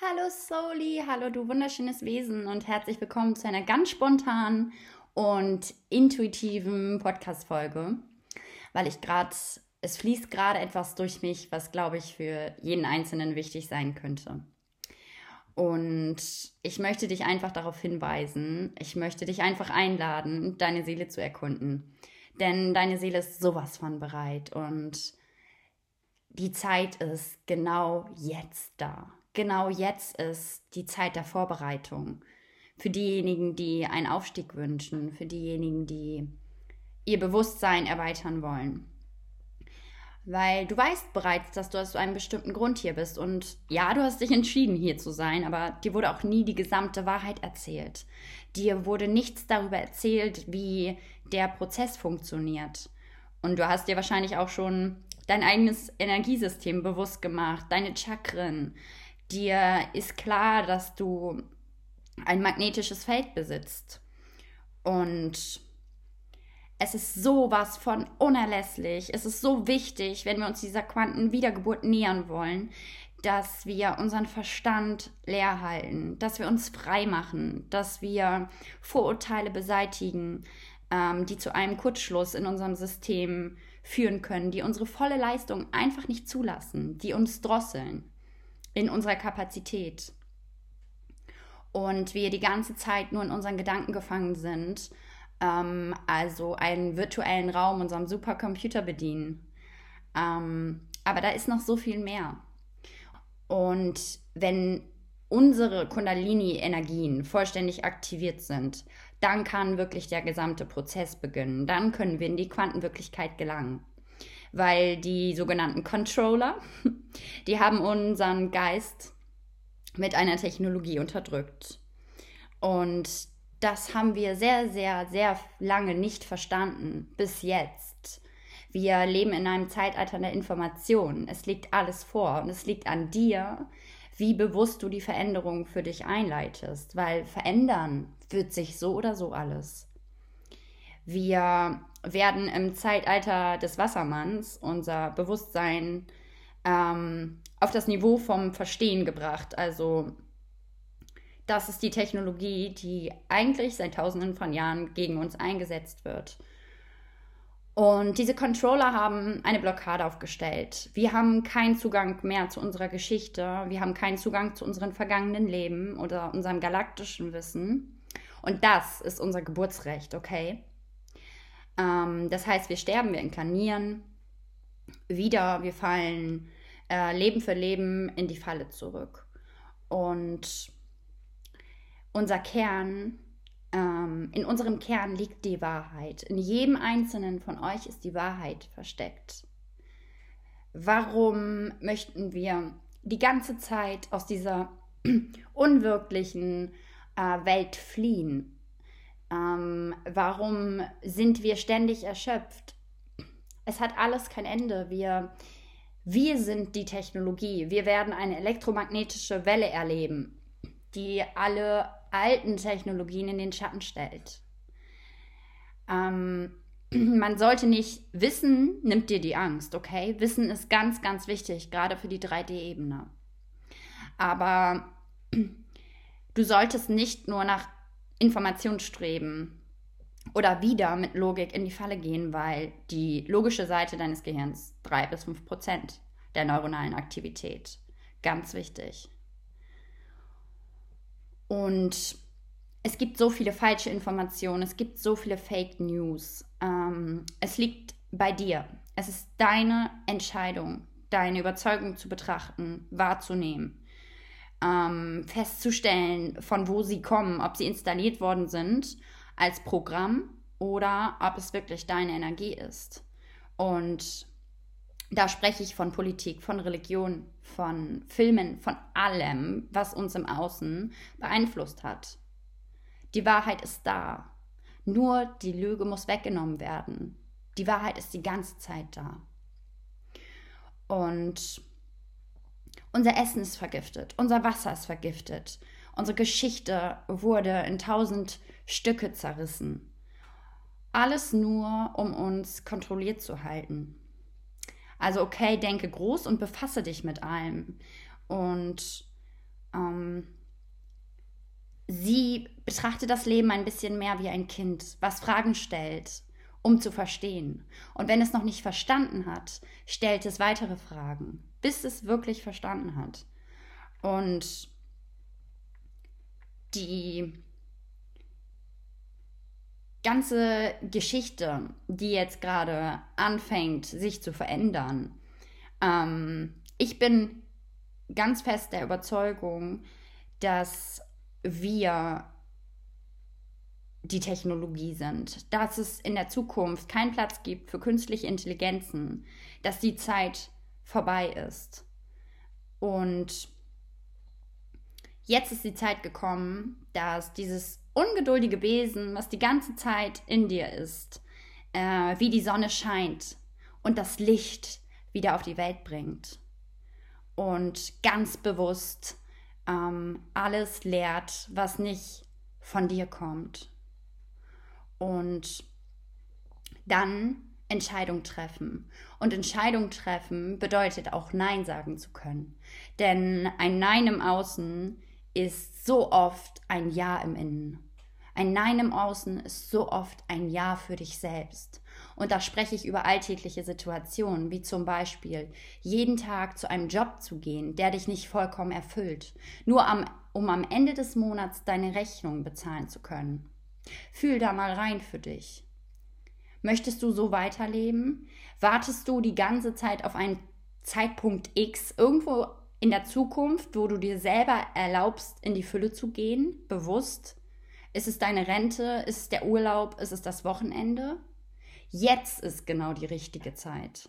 Hallo Soli, hallo du wunderschönes Wesen und herzlich willkommen zu einer ganz spontanen und intuitiven Podcast-Folge, weil ich gerade, es fließt gerade etwas durch mich, was glaube ich für jeden Einzelnen wichtig sein könnte. Und ich möchte dich einfach darauf hinweisen, ich möchte dich einfach einladen, deine Seele zu erkunden. Denn deine Seele ist sowas von bereit und die Zeit ist genau jetzt da genau jetzt ist die Zeit der Vorbereitung. Für diejenigen, die einen Aufstieg wünschen, für diejenigen, die ihr Bewusstsein erweitern wollen. Weil du weißt bereits, dass du aus einem bestimmten Grund hier bist. Und ja, du hast dich entschieden, hier zu sein, aber dir wurde auch nie die gesamte Wahrheit erzählt. Dir wurde nichts darüber erzählt, wie der Prozess funktioniert. Und du hast dir wahrscheinlich auch schon dein eigenes Energiesystem bewusst gemacht, deine Chakren, Dir ist klar, dass du ein magnetisches Feld besitzt. Und es ist sowas von unerlässlich. Es ist so wichtig, wenn wir uns dieser Quantenwiedergeburt nähern wollen, dass wir unseren Verstand leer halten, dass wir uns frei machen, dass wir Vorurteile beseitigen, ähm, die zu einem Kurzschluss in unserem System führen können, die unsere volle Leistung einfach nicht zulassen, die uns drosseln in unserer Kapazität. Und wir die ganze Zeit nur in unseren Gedanken gefangen sind, ähm, also einen virtuellen Raum, unserem Supercomputer bedienen. Ähm, aber da ist noch so viel mehr. Und wenn unsere Kundalini-Energien vollständig aktiviert sind, dann kann wirklich der gesamte Prozess beginnen. Dann können wir in die Quantenwirklichkeit gelangen weil die sogenannten Controller, die haben unseren Geist mit einer Technologie unterdrückt. Und das haben wir sehr, sehr, sehr lange nicht verstanden, bis jetzt. Wir leben in einem Zeitalter der Information. Es liegt alles vor und es liegt an dir, wie bewusst du die Veränderung für dich einleitest, weil verändern wird sich so oder so alles. Wir werden im Zeitalter des Wassermanns unser Bewusstsein ähm, auf das Niveau vom Verstehen gebracht. Also das ist die Technologie, die eigentlich seit tausenden von Jahren gegen uns eingesetzt wird. Und diese Controller haben eine Blockade aufgestellt. Wir haben keinen Zugang mehr zu unserer Geschichte. Wir haben keinen Zugang zu unseren vergangenen Leben oder unserem galaktischen Wissen. Und das ist unser Geburtsrecht, okay? Ähm, das heißt, wir sterben, wir inkarnieren wieder, wir fallen äh, Leben für Leben in die Falle zurück. Und unser Kern, ähm, in unserem Kern liegt die Wahrheit. In jedem einzelnen von euch ist die Wahrheit versteckt. Warum möchten wir die ganze Zeit aus dieser unwirklichen äh, Welt fliehen? Ähm, warum sind wir ständig erschöpft? Es hat alles kein Ende. Wir, wir sind die Technologie. Wir werden eine elektromagnetische Welle erleben, die alle alten Technologien in den Schatten stellt. Ähm, man sollte nicht wissen, nimmt dir die Angst, okay? Wissen ist ganz, ganz wichtig, gerade für die 3D-Ebene. Aber du solltest nicht nur nach Informationsstreben oder wieder mit Logik in die Falle gehen, weil die logische Seite deines Gehirns drei bis fünf Prozent der neuronalen Aktivität. Ganz wichtig. Und es gibt so viele falsche Informationen, es gibt so viele Fake News. Ähm, es liegt bei dir. Es ist deine Entscheidung, deine Überzeugung zu betrachten, wahrzunehmen ähm, festzustellen, von wo sie kommen, ob sie installiert worden sind als Programm oder ob es wirklich deine Energie ist. Und da spreche ich von Politik, von Religion, von Filmen, von allem, was uns im Außen beeinflusst hat. Die Wahrheit ist da. Nur die Lüge muss weggenommen werden. Die Wahrheit ist die ganze Zeit da. Und unser Essen ist vergiftet, unser Wasser ist vergiftet, unsere Geschichte wurde in tausend Stücke zerrissen. Alles nur, um uns kontrolliert zu halten. Also okay, denke groß und befasse dich mit allem. Und Ähm, sie betrachtet das Leben ein bisschen mehr wie ein Kind, was Fragen stellt, um zu verstehen. Und wenn es noch nicht verstanden hat, stellt es weitere Fragen, bis es wirklich verstanden hat. Und die ganze Geschichte, die jetzt gerade anfängt, sich zu verändern. Ähm, ich bin ganz fest der Überzeugung, dass wir die Technologie sind, dass es in der Zukunft keinen Platz gibt für künstliche Intelligenzen, dass die Zeit vorbei ist. Und jetzt ist die Zeit gekommen, dass dieses ungeduldige Wesen, was die ganze Zeit in dir ist, äh, wie die Sonne scheint und das Licht wieder auf die Welt bringt. Und ganz bewusst ähm, alles lehrt, was nicht von dir kommt. Und dann Entscheidung treffen. Und Entscheidung treffen bedeutet auch Nein sagen zu können. Denn ein Nein im Außen ist so oft ein Ja im Innen. Ein Nein im Außen ist so oft ein Ja für dich selbst. Und da spreche ich über alltägliche Situationen, wie zum Beispiel jeden Tag zu einem Job zu gehen, der dich nicht vollkommen erfüllt, nur am, um am Ende des Monats deine Rechnung bezahlen zu können. Fühl da mal rein für dich. Möchtest du so weiterleben? Wartest du die ganze Zeit auf einen Zeitpunkt X irgendwo in der Zukunft, wo du dir selber erlaubst, in die Fülle zu gehen, bewusst? Ist es deine Rente? Ist es der Urlaub? Ist es das Wochenende? Jetzt ist genau die richtige Zeit.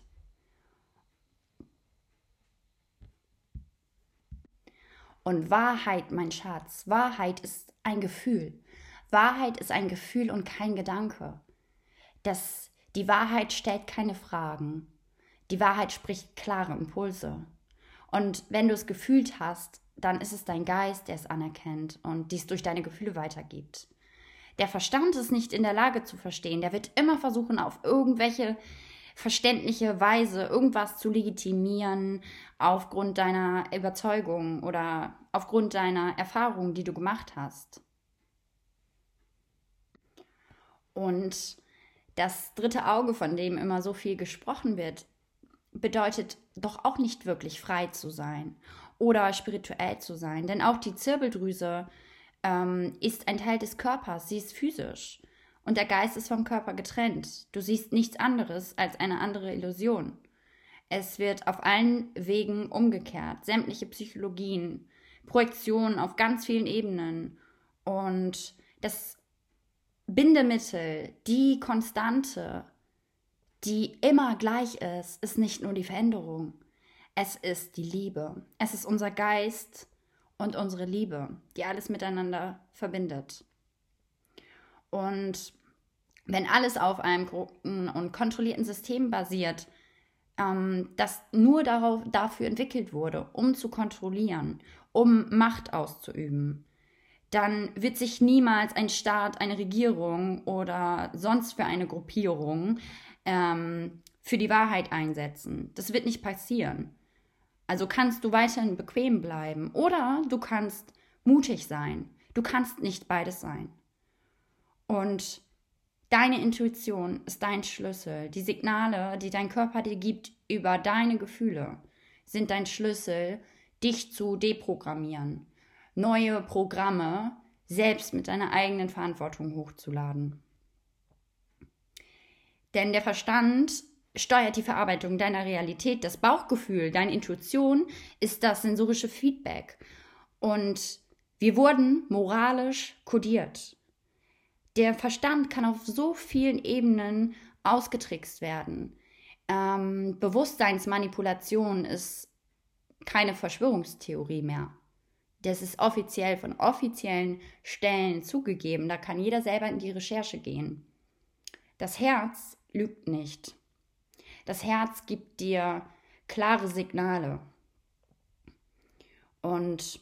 Und Wahrheit, mein Schatz, Wahrheit ist ein Gefühl. Wahrheit ist ein Gefühl und kein Gedanke. Das, die Wahrheit stellt keine Fragen. Die Wahrheit spricht klare Impulse. Und wenn du es gefühlt hast, dann ist es dein Geist, der es anerkennt und dies durch deine Gefühle weitergibt. Der Verstand ist nicht in der Lage zu verstehen. Der wird immer versuchen, auf irgendwelche verständliche Weise irgendwas zu legitimieren aufgrund deiner Überzeugung oder aufgrund deiner Erfahrung, die du gemacht hast. Und das dritte Auge, von dem immer so viel gesprochen wird, bedeutet doch auch nicht wirklich frei zu sein oder spirituell zu sein. Denn auch die Zirbeldrüse ähm, ist ein Teil des Körpers, sie ist physisch. Und der Geist ist vom Körper getrennt. Du siehst nichts anderes als eine andere Illusion. Es wird auf allen Wegen umgekehrt. Sämtliche Psychologien, Projektionen auf ganz vielen Ebenen. Und das Bindemittel, die Konstante, die immer gleich ist, ist nicht nur die Veränderung. Es ist die Liebe. Es ist unser Geist und unsere Liebe, die alles miteinander verbindet. Und wenn alles auf einem guten und kontrollierten System basiert, ähm, das nur darauf, dafür entwickelt wurde, um zu kontrollieren, um Macht auszuüben, dann wird sich niemals ein Staat, eine Regierung oder sonst für eine Gruppierung ähm, für die Wahrheit einsetzen. Das wird nicht passieren. Also kannst du weiterhin bequem bleiben oder du kannst mutig sein. Du kannst nicht beides sein. Und deine Intuition ist dein Schlüssel. Die Signale, die dein Körper dir gibt über deine Gefühle, sind dein Schlüssel, dich zu deprogrammieren neue Programme selbst mit deiner eigenen Verantwortung hochzuladen. Denn der Verstand steuert die Verarbeitung deiner Realität, das Bauchgefühl, deine Intuition ist das sensorische Feedback. Und wir wurden moralisch kodiert. Der Verstand kann auf so vielen Ebenen ausgetrickst werden. Ähm, Bewusstseinsmanipulation ist keine Verschwörungstheorie mehr. Das ist offiziell von offiziellen Stellen zugegeben. Da kann jeder selber in die Recherche gehen. Das Herz lügt nicht. Das Herz gibt dir klare Signale. Und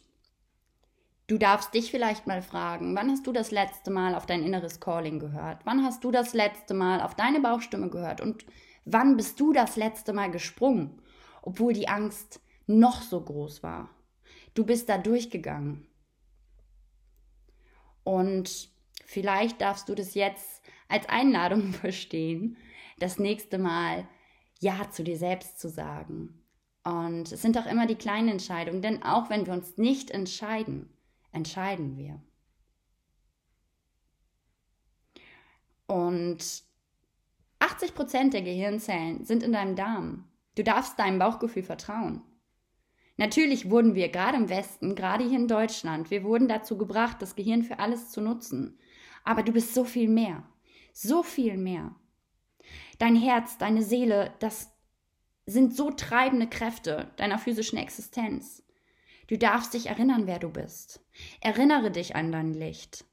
du darfst dich vielleicht mal fragen, wann hast du das letzte Mal auf dein inneres Calling gehört? Wann hast du das letzte Mal auf deine Bauchstimme gehört? Und wann bist du das letzte Mal gesprungen, obwohl die Angst noch so groß war? Du bist da durchgegangen. Und vielleicht darfst du das jetzt als Einladung verstehen, das nächste Mal Ja zu dir selbst zu sagen. Und es sind auch immer die kleinen Entscheidungen, denn auch wenn wir uns nicht entscheiden, entscheiden wir. Und 80 Prozent der Gehirnzellen sind in deinem Darm. Du darfst deinem Bauchgefühl vertrauen. Natürlich wurden wir gerade im Westen, gerade hier in Deutschland, wir wurden dazu gebracht, das Gehirn für alles zu nutzen. Aber du bist so viel mehr. So viel mehr. Dein Herz, deine Seele, das sind so treibende Kräfte deiner physischen Existenz. Du darfst dich erinnern, wer du bist. Erinnere dich an dein Licht.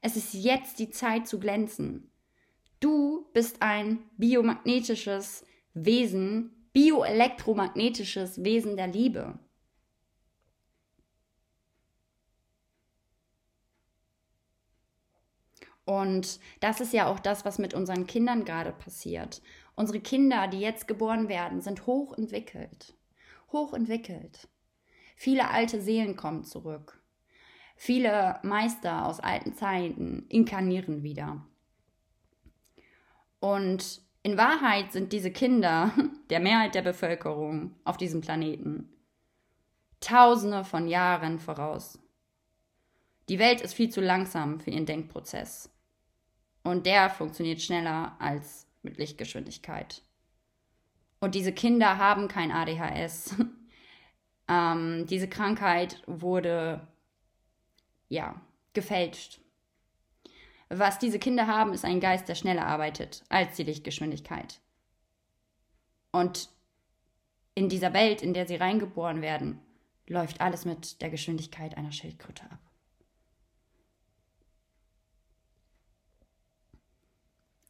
Es ist jetzt die Zeit zu glänzen. Du bist ein biomagnetisches Wesen, bioelektromagnetisches Wesen der Liebe. Und das ist ja auch das, was mit unseren Kindern gerade passiert. Unsere Kinder, die jetzt geboren werden, sind hochentwickelt. Hochentwickelt. Viele alte Seelen kommen zurück. Viele Meister aus alten Zeiten inkarnieren wieder. Und in Wahrheit sind diese Kinder der Mehrheit der Bevölkerung auf diesem Planeten Tausende von Jahren voraus. Die Welt ist viel zu langsam für ihren Denkprozess. Und der funktioniert schneller als mit Lichtgeschwindigkeit. Und diese Kinder haben kein ADHS. ähm, diese Krankheit wurde ja gefälscht. Was diese Kinder haben, ist ein Geist, der schneller arbeitet als die Lichtgeschwindigkeit. Und in dieser Welt, in der sie reingeboren werden, läuft alles mit der Geschwindigkeit einer Schildkröte ab.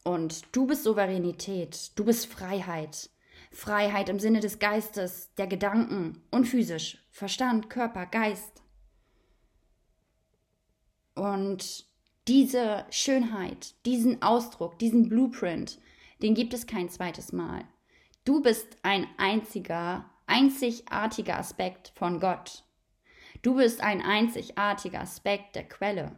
Und du bist Souveränität, du bist Freiheit. Freiheit im Sinne des Geistes, der Gedanken und physisch, Verstand, Körper, Geist. Und diese Schönheit, diesen Ausdruck, diesen Blueprint, den gibt es kein zweites Mal. Du bist ein einziger, einzigartiger Aspekt von Gott. Du bist ein einzigartiger Aspekt der Quelle.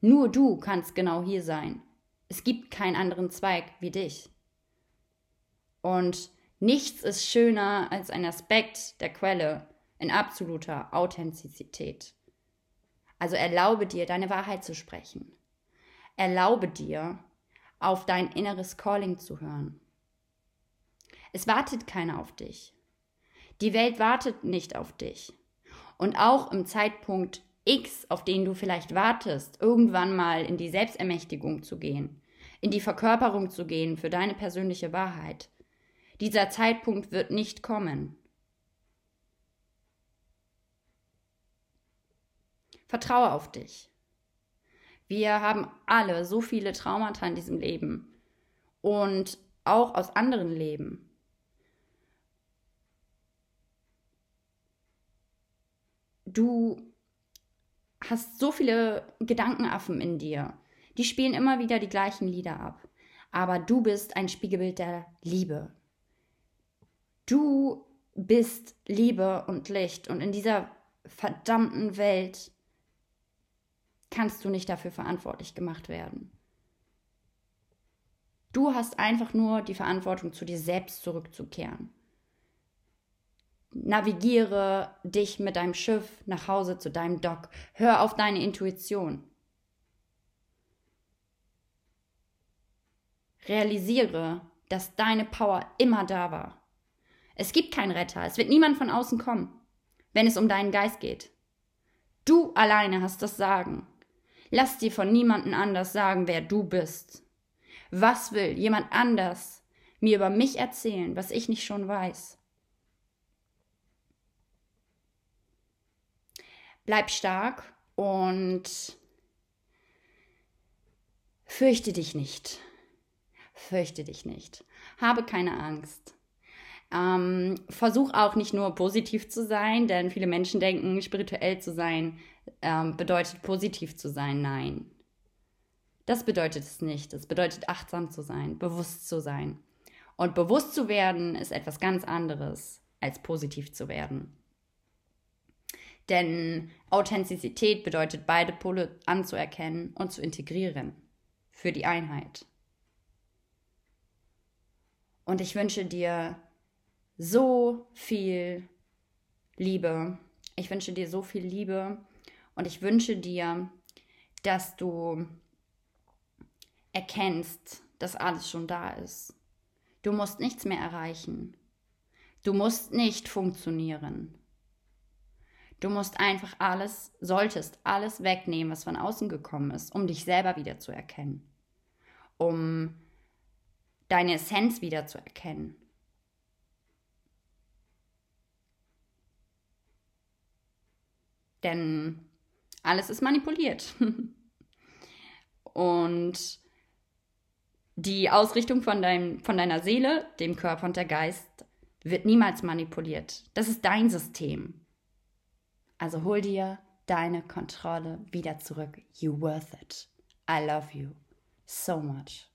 Nur du kannst genau hier sein. Es gibt keinen anderen Zweig wie dich. Und nichts ist schöner als ein Aspekt der Quelle in absoluter Authentizität. Also erlaube dir, deine Wahrheit zu sprechen. Erlaube dir, auf dein inneres Calling zu hören. Es wartet keiner auf dich. Die Welt wartet nicht auf dich. Und auch im Zeitpunkt X, auf den du vielleicht wartest, irgendwann mal in die Selbstermächtigung zu gehen, in die Verkörperung zu gehen für deine persönliche Wahrheit. Dieser Zeitpunkt wird nicht kommen. Vertraue auf dich. Wir haben alle so viele Traumata in diesem Leben und auch aus anderen Leben. Du hast so viele Gedankenaffen in dir. Die spielen immer wieder die gleichen Lieder ab. Aber du bist ein Spiegelbild der Liebe. Du bist Liebe und Licht. Und in dieser verdammten Welt kannst du nicht dafür verantwortlich gemacht werden. Du hast einfach nur die Verantwortung, zu dir selbst zurückzukehren. Navigiere dich mit deinem Schiff nach Hause zu deinem Dock. Hör auf deine Intuition. Realisiere, dass deine Power immer da war. Es gibt keinen Retter, es wird niemand von außen kommen, wenn es um deinen Geist geht. Du alleine hast das Sagen. Lass dir von niemandem anders sagen, wer du bist. Was will jemand anders mir über mich erzählen, was ich nicht schon weiß? Bleib stark und fürchte dich nicht. Fürchte dich nicht. Habe keine Angst. Ähm, versuch auch nicht nur positiv zu sein, denn viele Menschen denken, spirituell zu sein ähm, bedeutet positiv zu sein. Nein. Das bedeutet es nicht. Es bedeutet achtsam zu sein, bewusst zu sein. Und bewusst zu werden ist etwas ganz anderes als positiv zu werden. Denn Authentizität bedeutet, beide Pole anzuerkennen und zu integrieren für die Einheit. Und ich wünsche dir so viel Liebe. Ich wünsche dir so viel Liebe und ich wünsche dir, dass du erkennst, dass alles schon da ist. Du musst nichts mehr erreichen. Du musst nicht funktionieren. Du musst einfach alles, solltest alles wegnehmen, was von außen gekommen ist, um dich selber wieder zu erkennen. Um deine Essenz wieder zu erkennen. Denn alles ist manipuliert. Und die Ausrichtung von, deinem, von deiner Seele, dem Körper und der Geist wird niemals manipuliert. Das ist dein System. Also hol dir deine Kontrolle wieder zurück. You worth it. I love you so much.